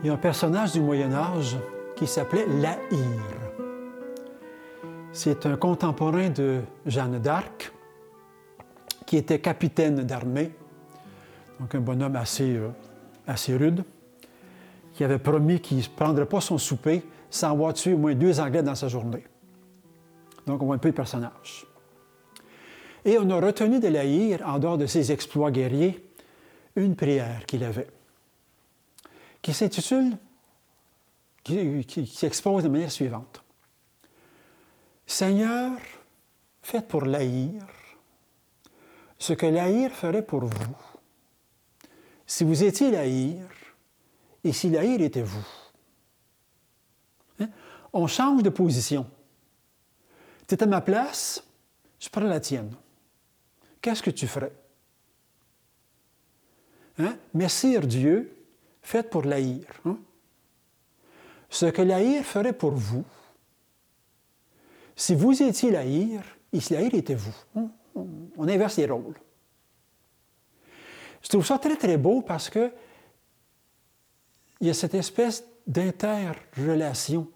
Il y a un personnage du Moyen Âge qui s'appelait Lahir. C'est un contemporain de Jeanne d'Arc qui était capitaine d'armée, donc un bonhomme assez, euh, rude, qui avait promis qu'il ne prendrait pas son souper sans avoir tué au moins deux Anglais dans sa journée. Donc on voit un peu le personnage. Et on a retenu de Lahir, en dehors de ses exploits guerriers, une prière qu'il avait, qui s'intitule, qui, s'expose de manière suivante. Seigneur, faites pour Lahir ce que Lahir ferait pour vous. Si vous étiez Lahir et si Lahir était vous. Hein? On change de position. Tu es à ma place, je prends la tienne. Qu'est-ce que tu ferais? Hein? Messire Dieu, faites pour l'haïr. Hein? Ce que l'haïr ferait pour vous, si vous étiez l'haïr, et si était vous. Hein? On inverse les rôles. Je trouve ça très, très beau parce que il y a cette espèce d'interrelation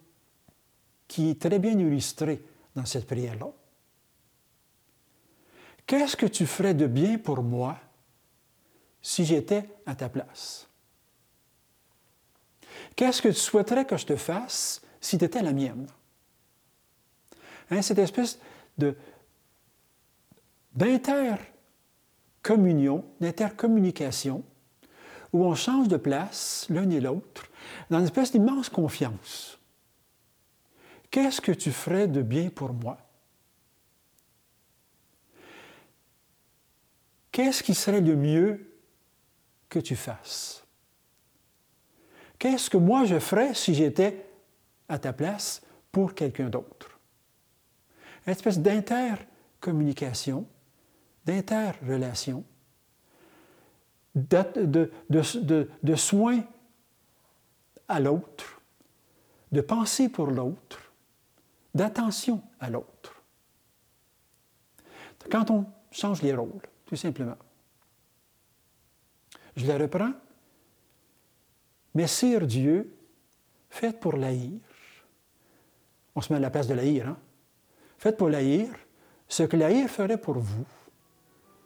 qui est très bien illustrée dans cette prière-là. Qu'est-ce que tu ferais de bien pour moi si j'étais à ta place? Qu'est-ce que tu souhaiterais que je te fasse si tu étais la mienne? Hein, cette espèce de, d'intercommunion, d'intercommunication, où on change de place l'un et l'autre, dans une espèce d'immense confiance. Qu'est-ce que tu ferais de bien pour moi? Qu'est-ce qui serait le mieux que tu fasses? Qu'est-ce que moi je ferais si j'étais à ta place pour quelqu'un d'autre? Une espèce d'intercommunication, d'interrelation, de, de, soins à l'autre, de penser pour l'autre, d'attention à l'autre. Quand on change les rôles, tout simplement. Je la reprends. Messire Dieu, faites pour l'haïr. On se met à la place de l'haïr, hein? Faites pour l'haïr ce que l'haïr ferait pour vous.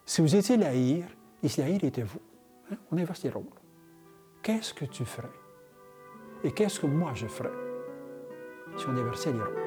Si vous étiez l'haïr et si l'haïr était vous. Hein? On inverse les rôles. Qu'est-ce que tu ferais? Et qu'est-ce que moi je ferais si on inversait les rôles?